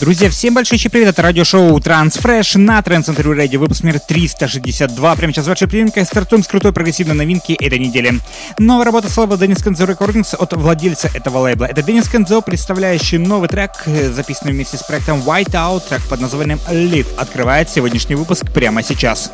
Друзья, всем большой привет, это радиошоу Transfresh на Trans Radio, выпуск номер 362. Прямо сейчас ваша приемка стартуем с крутой прогрессивной новинки этой недели. Новая работа с лейбла Денис Кензо Recordings от владельца этого лейбла. Это Денис Кензо, представляющий новый трек, э, записанный вместе с проектом Whiteout, трек под названием Live, открывает сегодняшний выпуск прямо сейчас.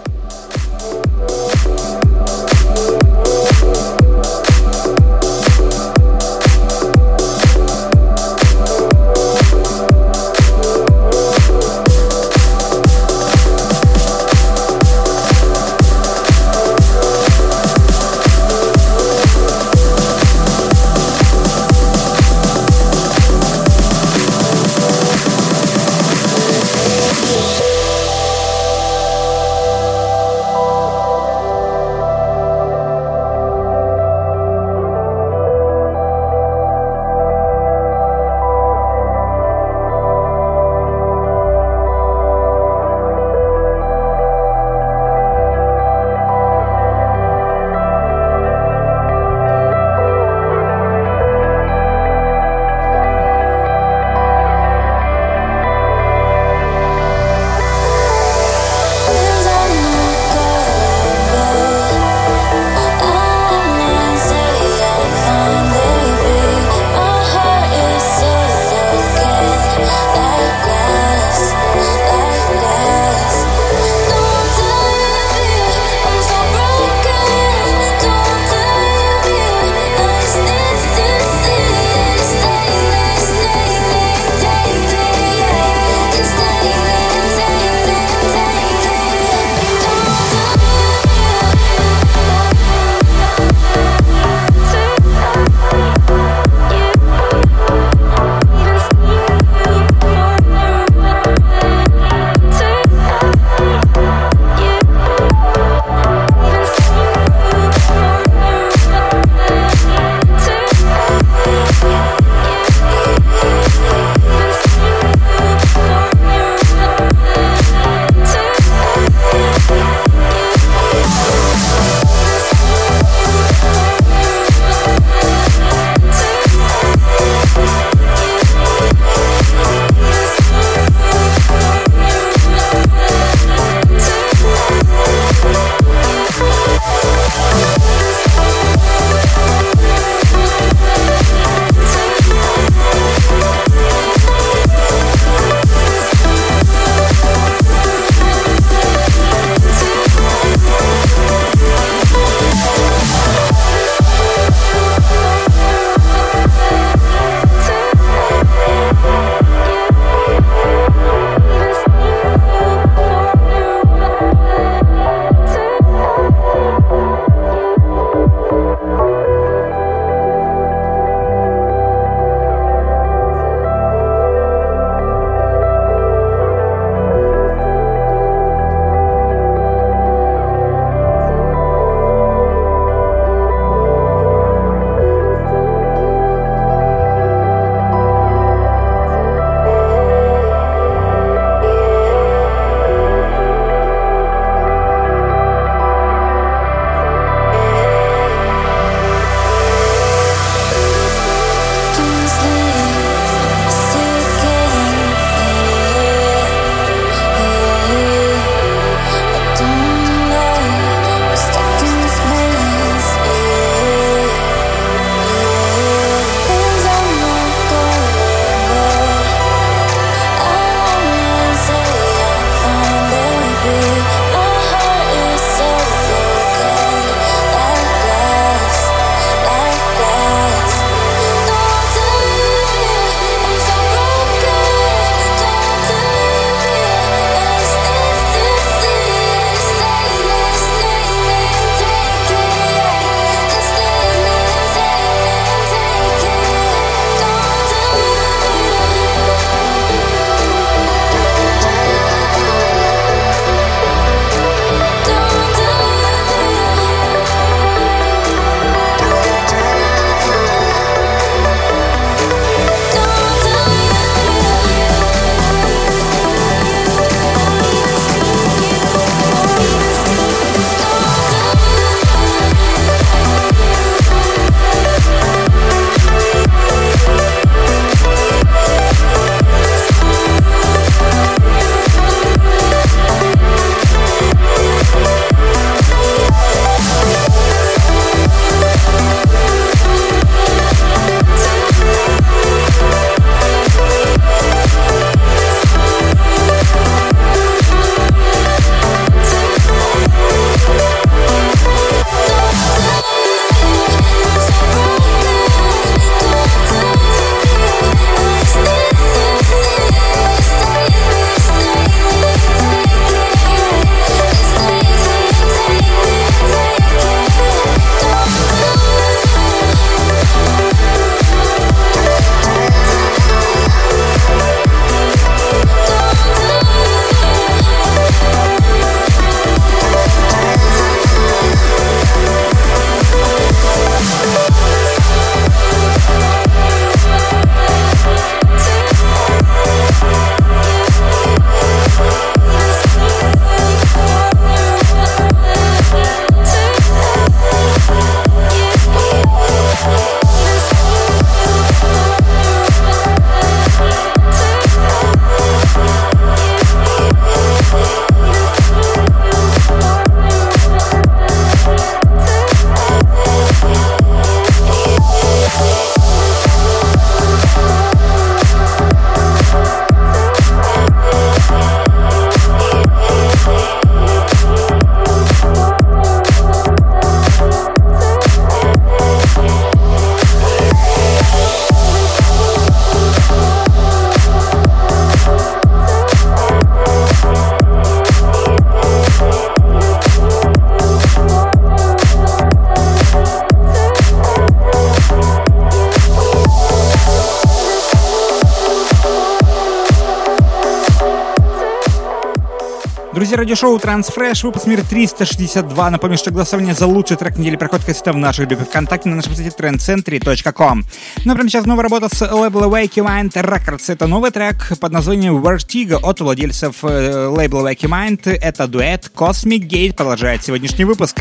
Радиошоу Transfresh, выпуск мира 362. Напомню, что голосование за лучший трек недели проходит кассета в нашей группе ВКонтакте на нашем сайте trendcentry.com. Ну а прямо сейчас новая работа с лейбла Wakey Mind Records. Это новый трек под названием Vertigo от владельцев э, лейбла Wakey Mind. Это дуэт Cosmic Gate продолжает сегодняшний выпуск.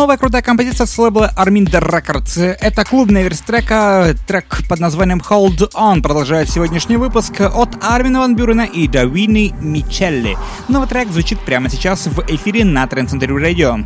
Новая крутая композиция с лейбла Arminder Records. Это клубная версия трека. Трек под названием Hold On продолжает сегодняшний выпуск от Армина Ван Бюрена и Давини Мичелли. Новый трек звучит прямо сейчас в эфире на Trend Radio.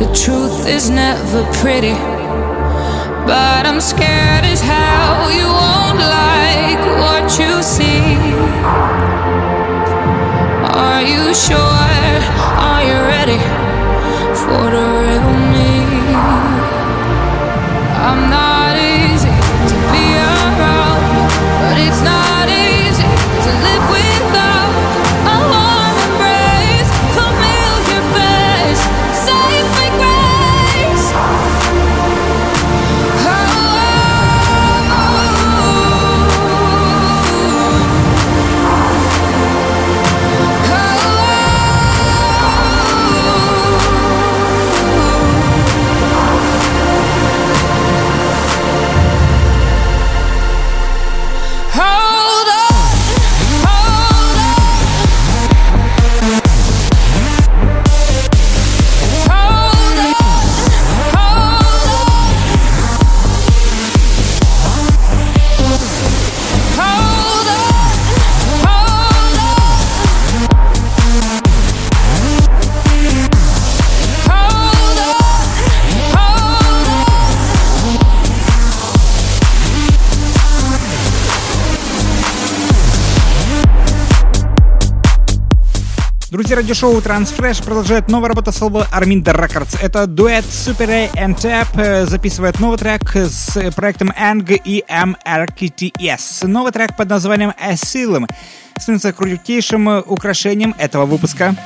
The truth is never pretty, but I'm scared as how you won't like what you see. Are you sure? Are you ready for the real me? I'm not easy to be around, but it's not easy to live with. Радиошоу Transfresh продолжает новая работа с лейбла Arminda Records. Это дуэт Super A and Tap э, записывает новый трек с проектом Ang и MRKTS. Новый трек под названием Asylum становится крутейшим украшением этого выпуска.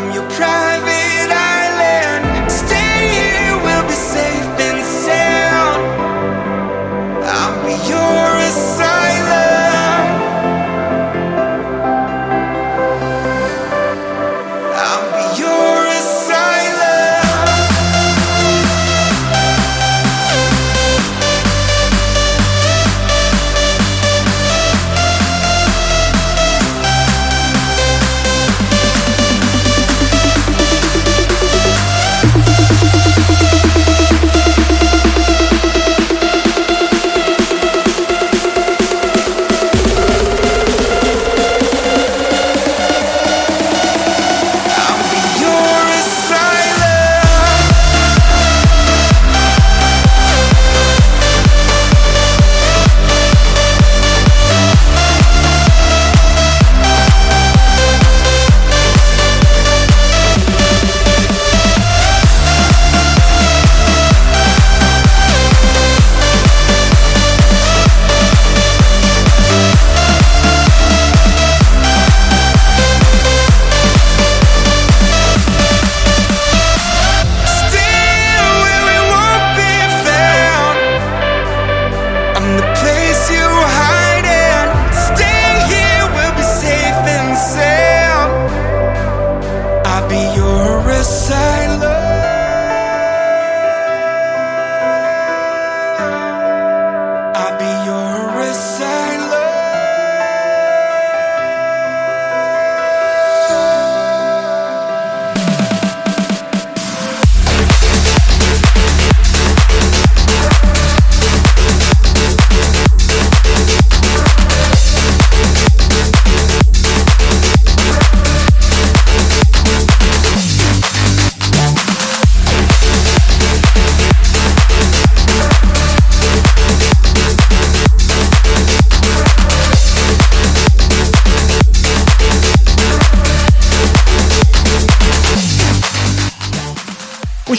I'm your private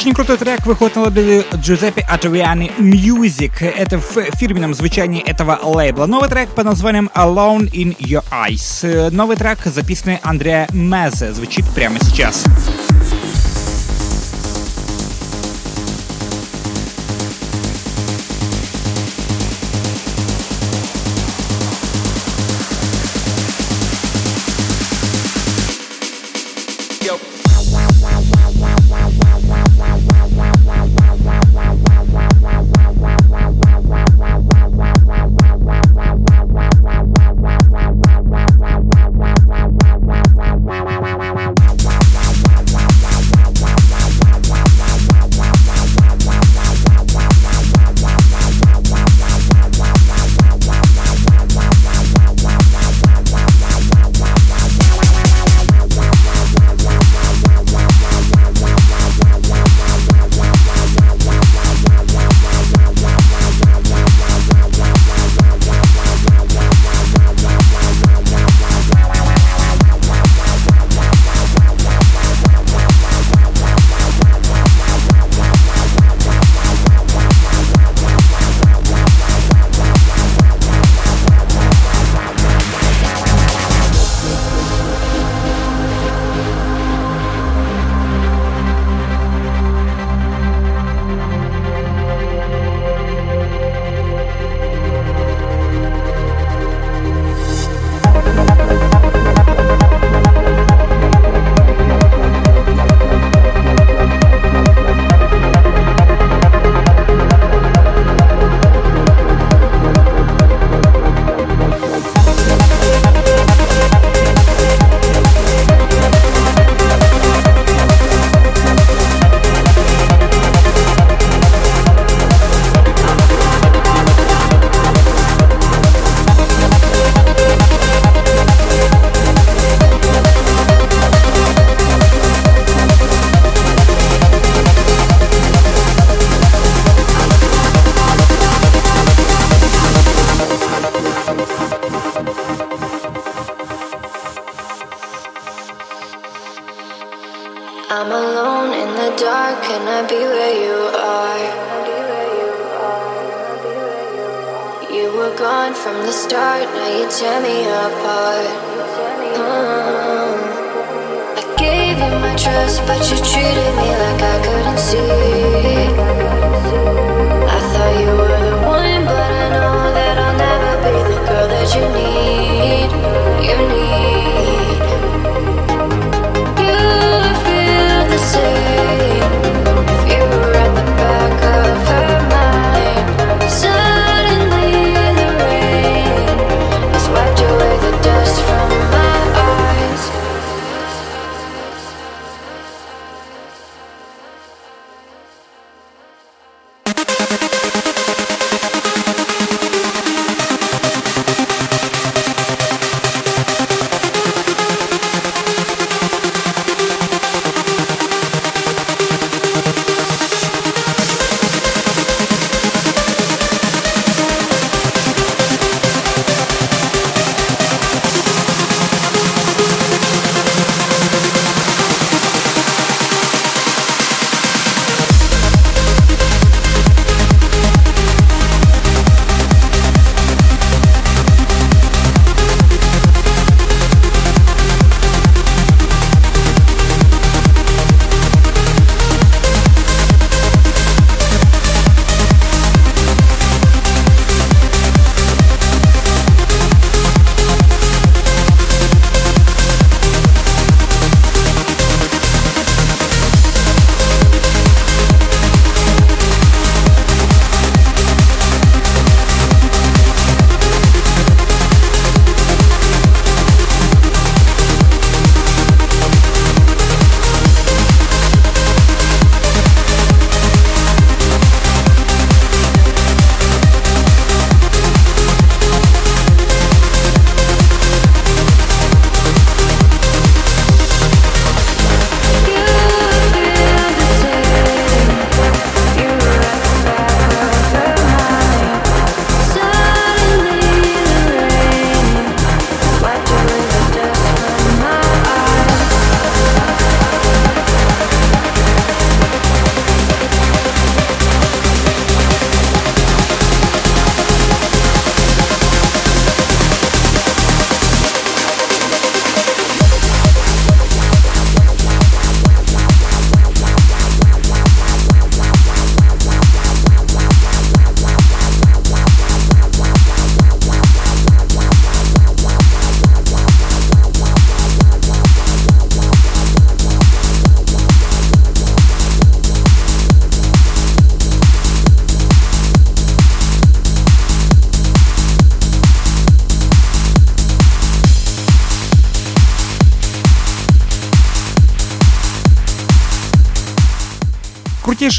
Очень крутой трек выходит на лейбле Giuseppe Атриани Music. Это в фирменном звучании этого лейбла. Новый трек под названием Alone in Your Eyes. Новый трек, записанный Андреа Мезе, звучит прямо сейчас.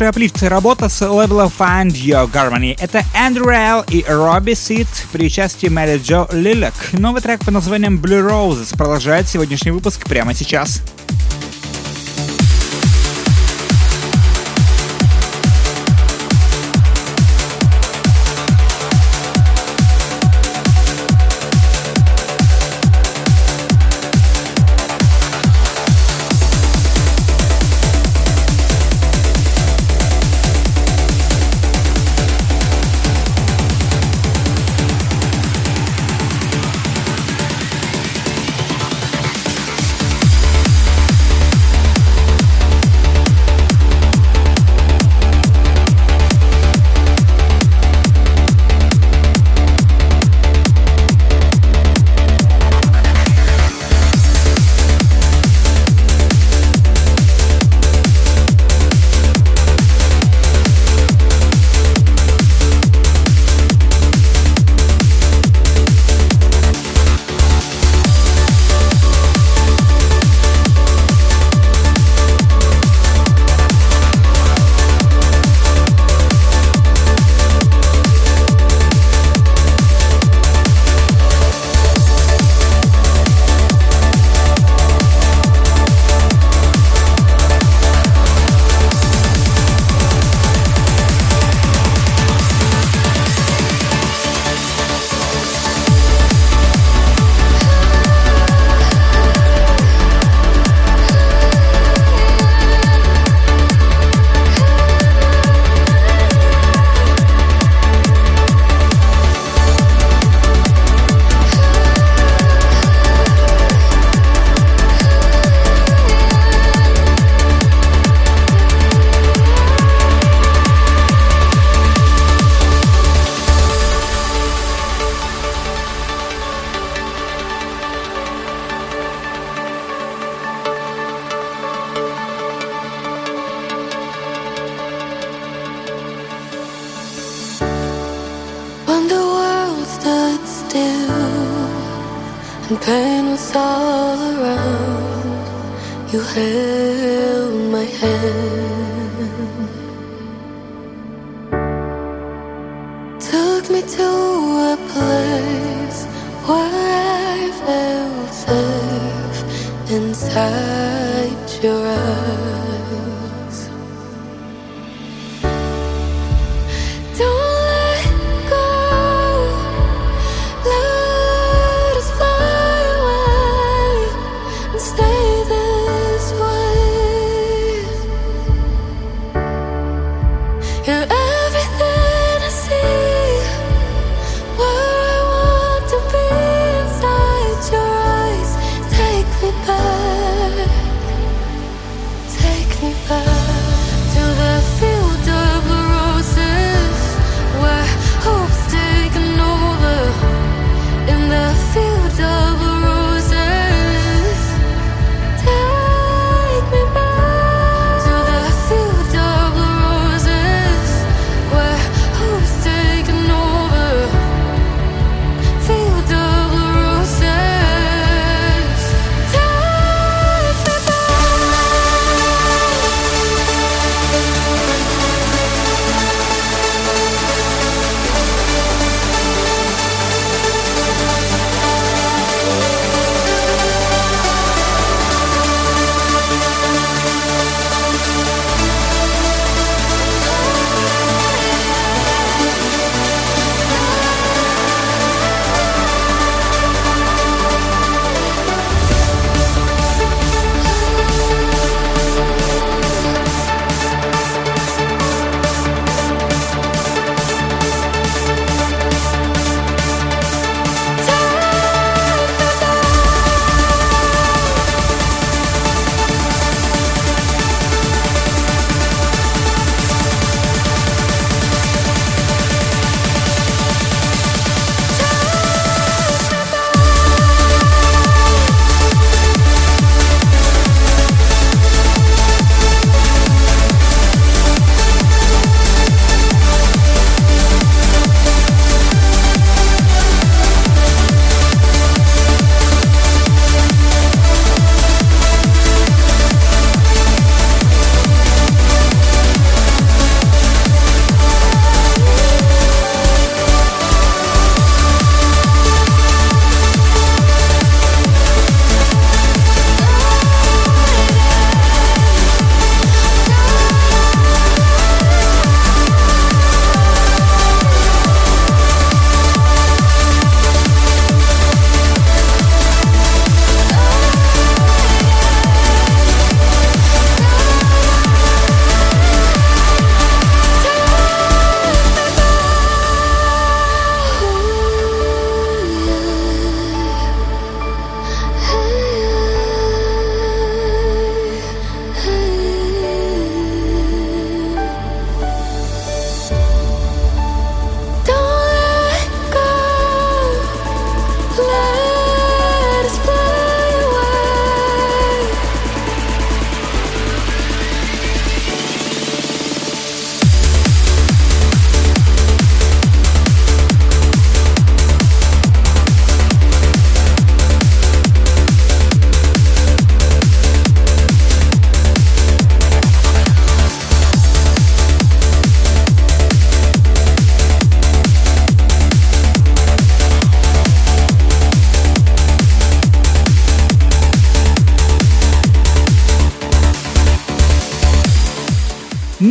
Крутейшая аплифт работа с лейбла Find Your Harmony. Это Andrew Rail и Robbie Seed при участии Мэри Джо Лилек. Новый трек по названием Blue Roses продолжает сегодняшний выпуск прямо сейчас.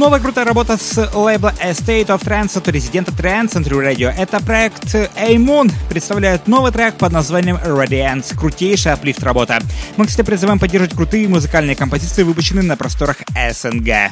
Новая крутая работа с лейбла Estate of Trance от резидента Trance Century Radio. Это проект A-Moon. Представляет новый трек под названием Radiance. Крутейшая аплифт работа. Мы, кстати, призываем поддерживать крутые музыкальные композиции, выпущенные на просторах СНГ.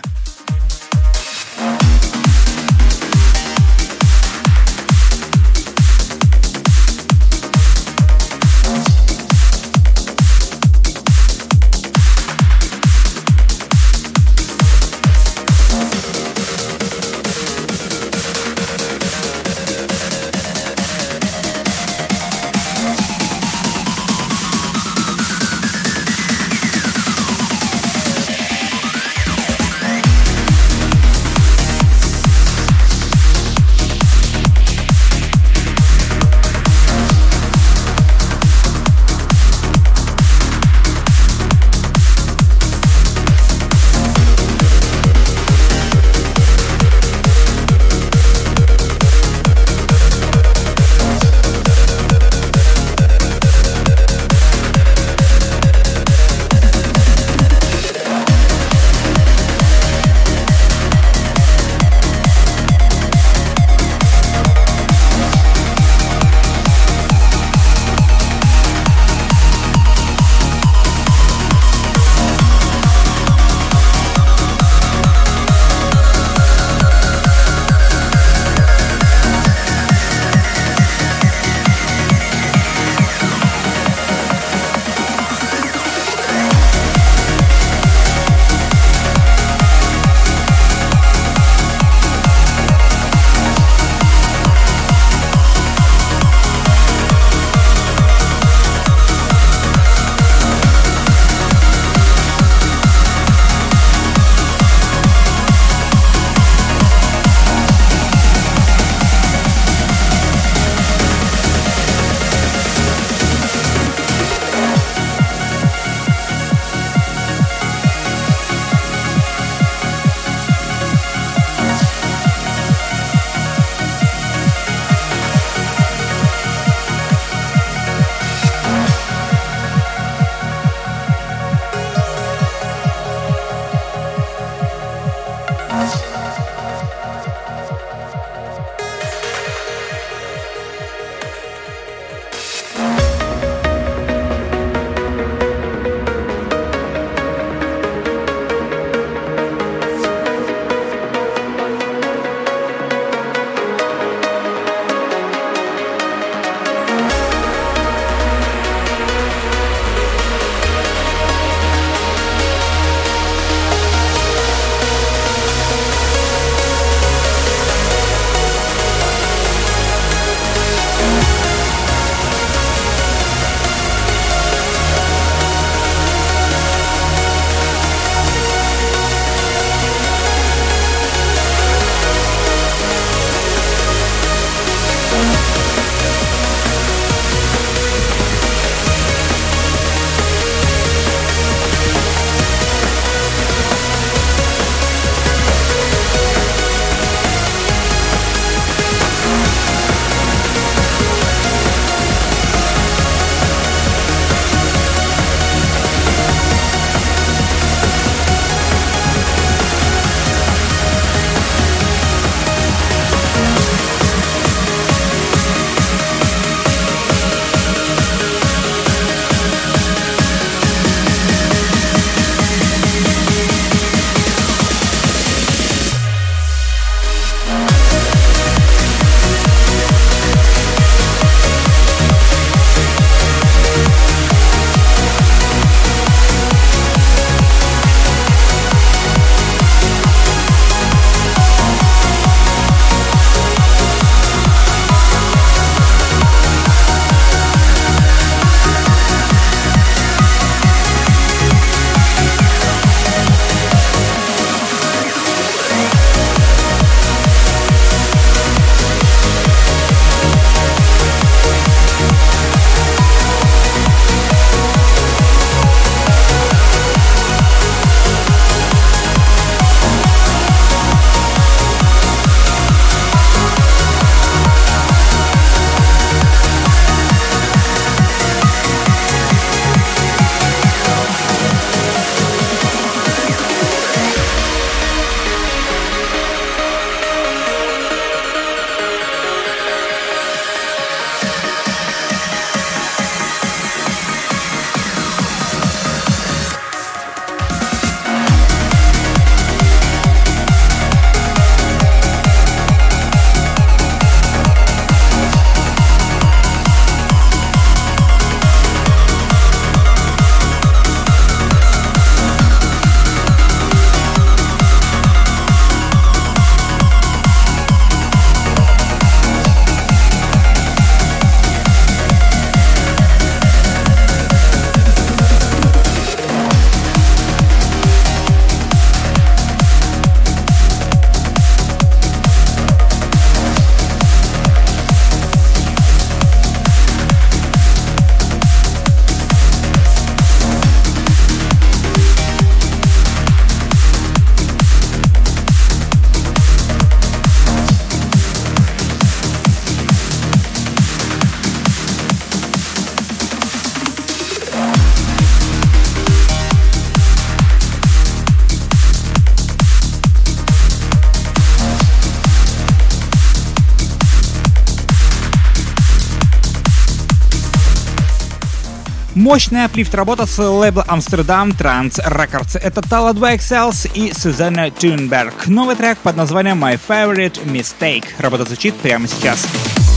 Мощная аплифт работа с лейбла Amsterdam Trans Records. Это Tala 2 XLs и Сюзанна Тюнберг. Новый трек под названием My Favorite Mistake. Работа звучит прямо сейчас. favorite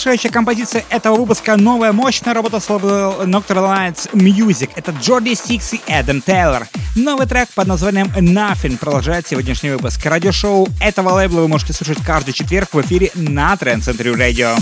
Предзавершающая композиция этого выпуска — новая мощная работа с лейбла Nocturne Lights Music. Это Джорди Сикс и Эдам Тейлор. Новый трек под названием Nothing продолжает сегодняшний выпуск. Радиошоу этого лейбла вы можете слушать каждый четверг в эфире на Trend Century Radio.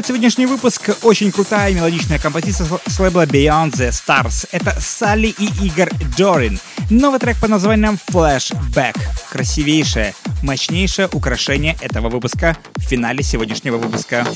Завершает сегодняшний выпуск очень крутая мелодичная композиция с лейбла Beyond the Stars. Это Салли и Игорь Дорин. Новый трек под названием Flashback. Красивейшее, мощнейшее украшение этого выпуска в финале сегодняшнего выпуска.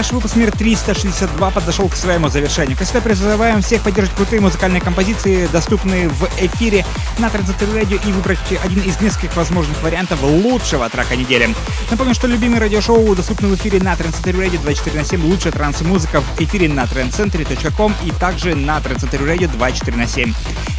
Transfresh, выпуск номер 362 подошел к своему завершению. Как всегда, призываем всех поддержать крутые музыкальные композиции, доступные в эфире на Transistor Radio и выбрать один из нескольких возможных вариантов лучшего трака недели. Напомню, что любимые радиошоу доступны в эфире на Transistor Radio 24 на 7, лучшая транс-музыка в эфире на trendcentry.com и также на Transistor Radio 24 на 7.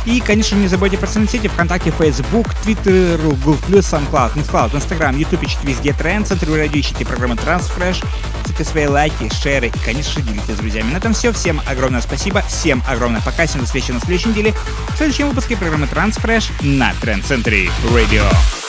И, конечно, не забудьте про социальные сети ВКонтакте, Facebook, Twitter, Google+, SoundCloud, Mixcloud, Instagram, YouTube, ищите везде Тренд, Центр радио, ищите программы Transfresh, ставьте свои лайки, шеры и, конечно же, делитесь с друзьями. На этом все. Всем огромное спасибо, всем огромное пока, всем до встречи на следующей неделе в следующем выпуске программы Transfresh на Тренд Центре Radio.